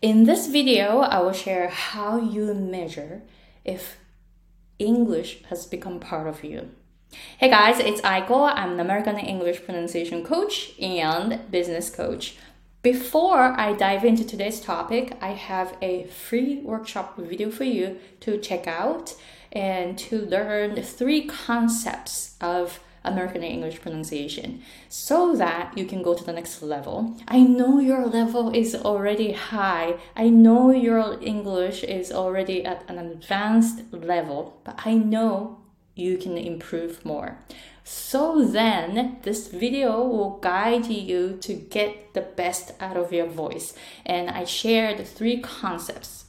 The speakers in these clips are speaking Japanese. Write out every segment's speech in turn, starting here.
In this video, I will share how you measure if English has become part of you. Hey guys, it's Aiko. I'm an American English pronunciation coach and business coach. Before I dive into today's topic, I have a free workshop video for you to check out and to learn three concepts of American English pronunciation so that you can go to the next level. I know your level is already high. I know your English is already at an advanced level, but I know you can improve more. So then, this video will guide you to get the best out of your voice. And I shared three concepts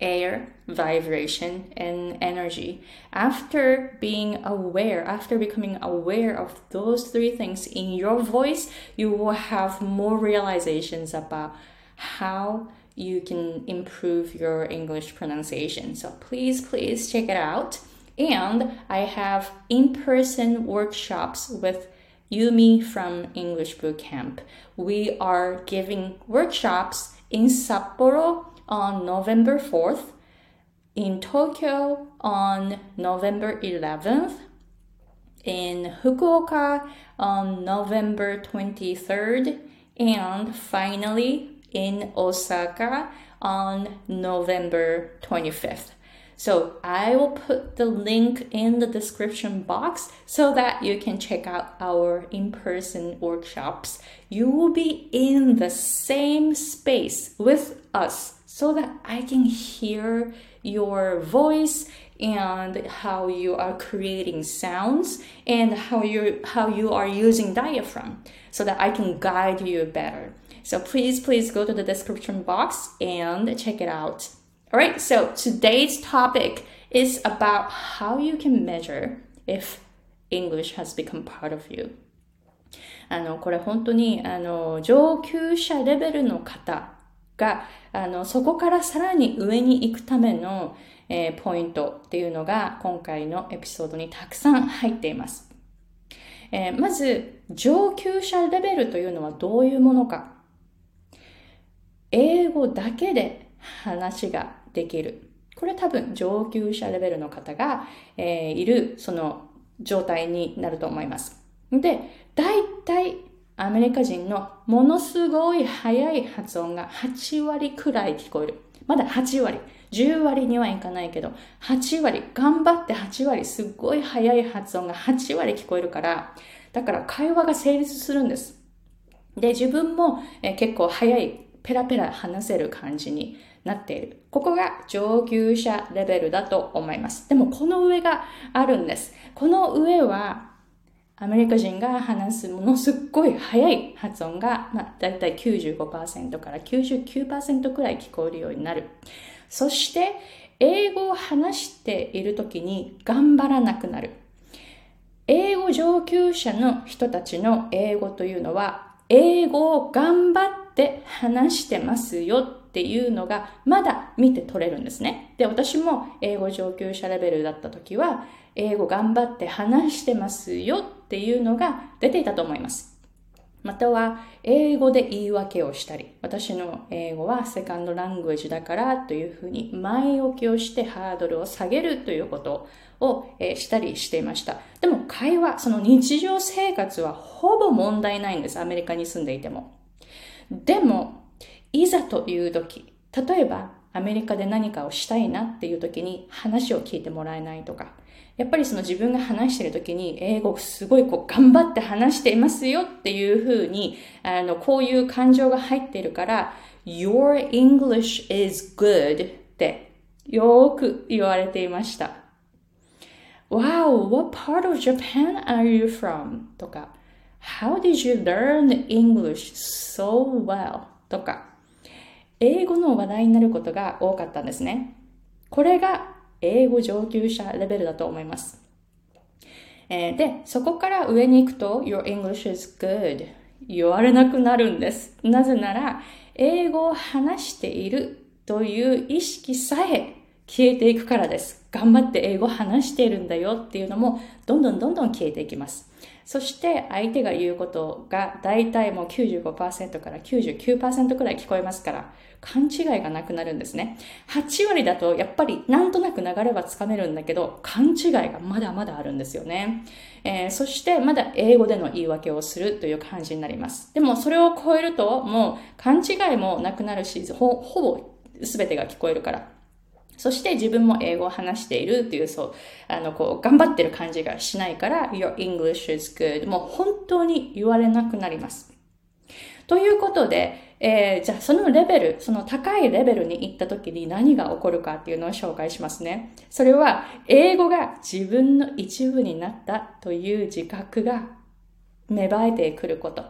air, vibration, and energy. After being aware, after becoming aware of those three things in your voice, you will have more realizations about how you can improve your English pronunciation. So please, please check it out. And I have in person workshops with Yumi from English Bootcamp. We are giving workshops in Sapporo on November 4th, in Tokyo on November 11th, in Fukuoka on November 23rd, and finally in Osaka on November 25th. So I will put the link in the description box so that you can check out our in-person workshops. You will be in the same space with us so that I can hear your voice and how you are creating sounds and how you how you are using diaphragm so that I can guide you better. So please please go to the description box and check it out. All right, so today's topic is about how you can measure if English has become part of you. あの、これ本当に、あの、上級者レベルの方 が、あの、そこからさらに上に行くための、えー、ポイントっていうのが今回のエピソードにたくさん入っています。えー、まず、上級者レベルというのはどういうものか。英語だけで話ができる。これ多分上級者レベルの方が、えー、いるその状態になると思います。で、大体アメリカ人のものすごい速い発音が8割くらい聞こえる。まだ8割。10割にはいかないけど、8割、頑張って8割、すっごい速い発音が8割聞こえるから、だから会話が成立するんです。で、自分も、え結構速い、ペラペラ話せる感じになっている。ここが上級者レベルだと思います。でもこの上があるんです。この上はアメリカ人が話すものすっごい速い発音が、まあ、だいたい95%から99%くらい聞こえるようになる。そして、英語を話している時に頑張らなくなる。英語上級者の人たちの英語というのは、英語を頑張って話してますよっていうのがまだ見て取れるんですね。で、私も英語上級者レベルだった時は、英語頑張って話してますよっていうのが出ていたと思います。または、英語で言い訳をしたり、私の英語はセカンドラングエージだからというふうに前置きをしてハードルを下げるということを、したりしていました。でも会話、その日常生活はほぼ問題ないんです。アメリカに住んでいても。でも、いざという時、例えばアメリカで何かをしたいなっていう時に話を聞いてもらえないとか、やっぱりその自分が話してる時に英語すごいこう頑張って話していますよっていうふうに、あの、こういう感情が入っているから、Your English is good ってよく言われていました。Wow, what part of Japan are you from? とか、How did you learn English so well? とか、英語の話題になることが多かったんですね。これが英語上級者レベルだと思います。えー、で、そこから上に行くと Your English is good 言われなくなるんです。なぜなら、英語を話しているという意識さえ消えていくからです。頑張って英語話しているんだよっていうのも、どんどんどんどん消えていきます。そして相手が言うことが大体もう95%から99%くらい聞こえますから、勘違いがなくなるんですね。8割だとやっぱりなんとなく流れはつかめるんだけど、勘違いがまだまだあるんですよね。えー、そしてまだ英語での言い訳をするという感じになります。でもそれを超えるともう勘違いもなくなるし、ほほぼ全てが聞こえるから。そして自分も英語を話しているっていう、そう、あの、こう、頑張ってる感じがしないから、your English is good. もう本当に言われなくなります。ということで、えー、じゃあそのレベル、その高いレベルに行った時に何が起こるかっていうのを紹介しますね。それは、英語が自分の一部になったという自覚が芽生えてくること。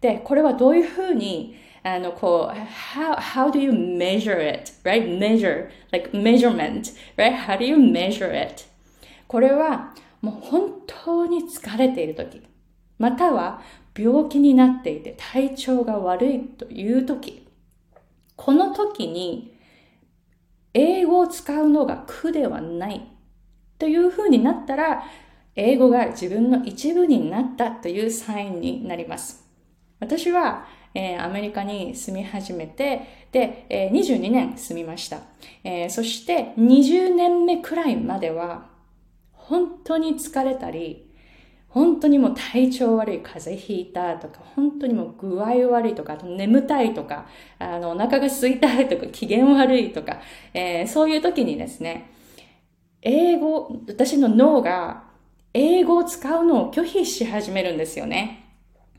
で、これはどういうふうにあの、こう、how, how do you measure it? Right? Measure, like measurement, right? How do you measure it? これは、もう本当に疲れている時、または病気になっていて体調が悪いという時、この時に英語を使うのが苦ではないというふうになったら、英語が自分の一部になったというサインになります。私はえー、アメリカに住み始めて、で、えー、22年住みました。えー、そして20年目くらいまでは、本当に疲れたり、本当にもう体調悪い、風邪ひいたとか、本当にもう具合悪いとか、と眠たいとか、あの、お腹が空いたいとか、機嫌悪いとか、えー、そういう時にですね、英語、私の脳が英語を使うのを拒否し始めるんですよね。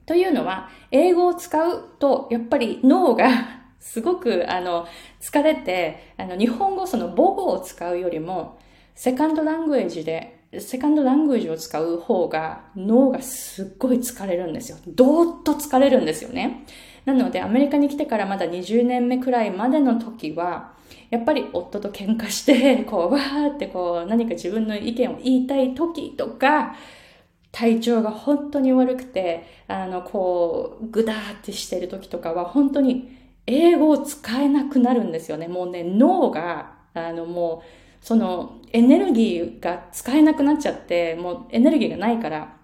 というのは、英語を使うと、やっぱり脳が すごく、あの、疲れて、あの、日本語その母語を使うよりも、セカンドラングエージで、セカンドラングエージを使う方が脳がすっごい疲れるんですよ。どーっと疲れるんですよね。なので、アメリカに来てからまだ20年目くらいまでの時は、やっぱり夫と喧嘩して、こう、わーってこう、何か自分の意見を言いたい時とか、体調が本当に悪くて、あの、こう、ぐだーってしてる時とかは、本当に英語を使えなくなるんですよね。もうね、脳が、あの、もう、その、エネルギーが使えなくなっちゃって、もうエネルギーがないから、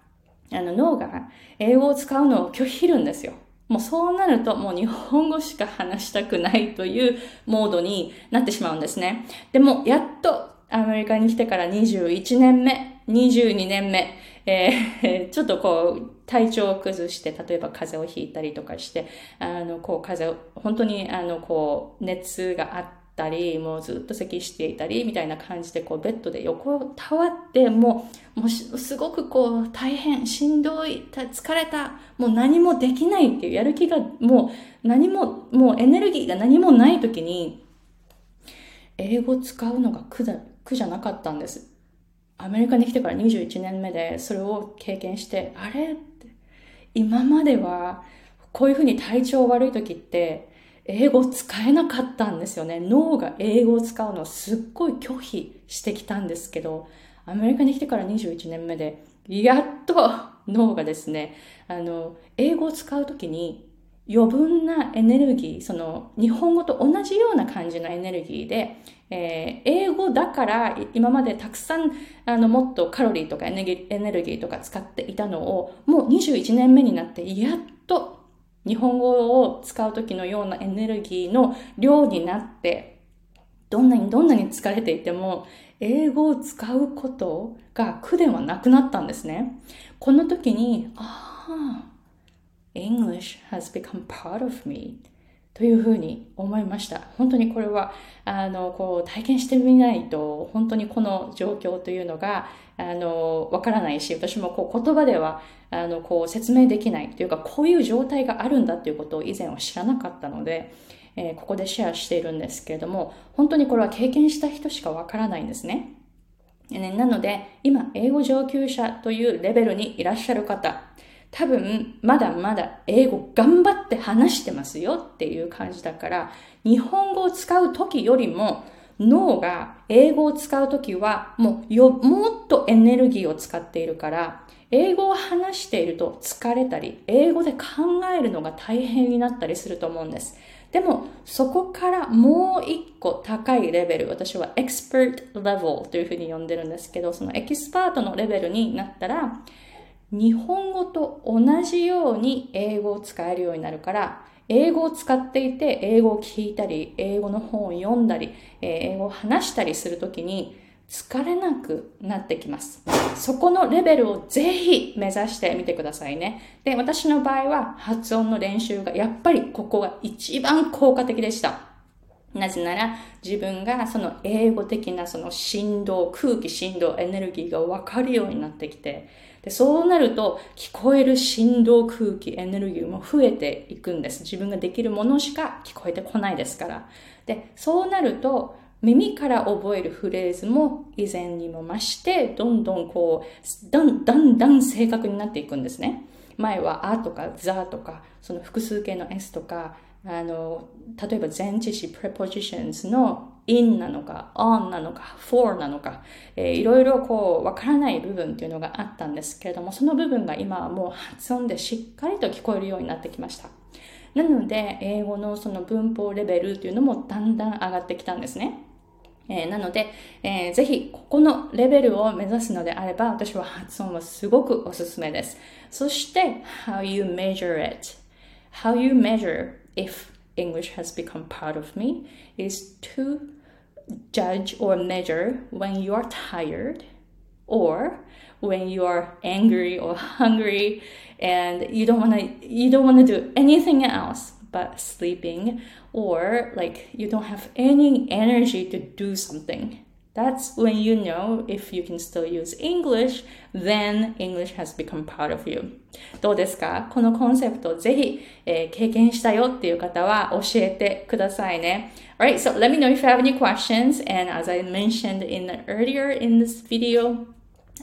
あの、脳が英語を使うのを拒否るんですよ。もうそうなるともう日本語しか話したくないというモードになってしまうんですね。でも、やっとアメリカに来てから21年目、22年目、えー、ちょっとこう、体調を崩して、例えば風邪をひいたりとかして、あの、こう、風邪を、本当に、あの、こう、熱があったり、もうずっと咳していたり、みたいな感じで、こう、ベッドで横たわって、もう、もうすごくこう、大変、しんどい、疲れた、もう何もできないっていう、やる気が、もう、何も、もうエネルギーが何もない時に、英語使うのが苦だ、苦じゃなかったんです。アメリカに来てから21年目でそれを経験して、あれ？って、今まではこういうふうに体調悪い時って英語使えなかったんですよね。脳が英語を使うのすっごい拒否してきたんですけど、アメリカに来てから21年目で、やっと脳がですね、あの、英語を使う時に余分なエネルギー、その日本語と同じような感じのエネルギーで、えー、英語だから今までたくさんあのもっとカロリーとかエネルギーとか使っていたのをもう21年目になってやっと日本語を使う時のようなエネルギーの量になってどんなにどんなに疲れていても英語を使うことが苦ではなくなったんですね。この時に、ああ、English has become part of me というふうに思いました。本当にこれは、あの、こう、体験してみないと、本当にこの状況というのが、あの、わからないし、私もこう、言葉では、あの、こう、説明できないというか、こういう状態があるんだということを以前は知らなかったので、えー、ここでシェアしているんですけれども、本当にこれは経験した人しかわからないんですね。なので、今、英語上級者というレベルにいらっしゃる方、多分まだまだ英語頑張って話してますよっていう感じだから、日本語を使う時よりも脳が英語を使う時はもうよ、もっとエネルギーを使っているから、英語を話していると疲れたり、英語で考えるのが大変になったりすると思うんです。でも、そこからもう一個高いレベル、私は expert level というふうに呼んでるんですけど、そのエキスパートのレベルになったら、日本語と同じように英語を使えるようになるから、英語を使っていて、英語を聞いたり、英語の本を読んだり、英語を話したりするときに、疲れなくなってきます。そこのレベルをぜひ目指してみてくださいね。で、私の場合は発音の練習がやっぱりここが一番効果的でした。なぜなら自分がその英語的なその振動、空気振動、エネルギーがわかるようになってきて、でそうなると聞こえる振動、空気、エネルギーも増えていくんです。自分ができるものしか聞こえてこないですから。で、そうなると耳から覚えるフレーズも以前にも増して、どんどんこう、だんだんだん正確になっていくんですね。前はあとかザとか、その複数形の s とか、あの、例えば前置詞 prepositions の in なのか on なのか for なのか、えー、いろいろこうわからない部分っていうのがあったんですけれども、その部分が今はもう発音でしっかりと聞こえるようになってきました。なので、英語のその文法レベルっていうのもだんだん上がってきたんですね。えー、なので、えー、ぜひここのレベルを目指すのであれば、私は発音はすごくおすすめです。そして、how you measure it. How you measure if English has become part of me is to judge or measure when you are tired or when you are angry or hungry and you don't want to you don't want to do anything else but sleeping or like you don't have any energy to do something that's when you know if you can still use English, then English has become part of you. どうですかこのコンセプトぜひ、えー、経験したよっていう方は教えてくださいね。Alright, so let me know if you have any questions. And as I mentioned in earlier in this video,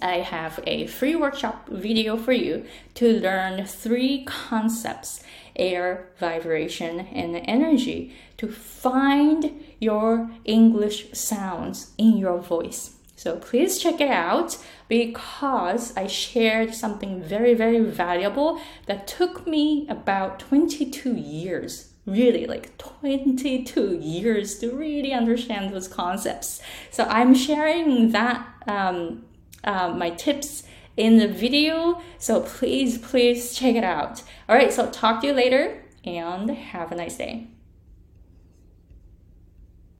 I have a free workshop video for you to learn three concepts air, vibration, and energy to find your English sounds in your voice. So please check it out because I shared something very, very valuable that took me about 22 years really like 22 years to really understand those concepts. So I'm sharing that um, uh, my tips in the video. So please, please check it out. All right, so talk to you later and have a nice day.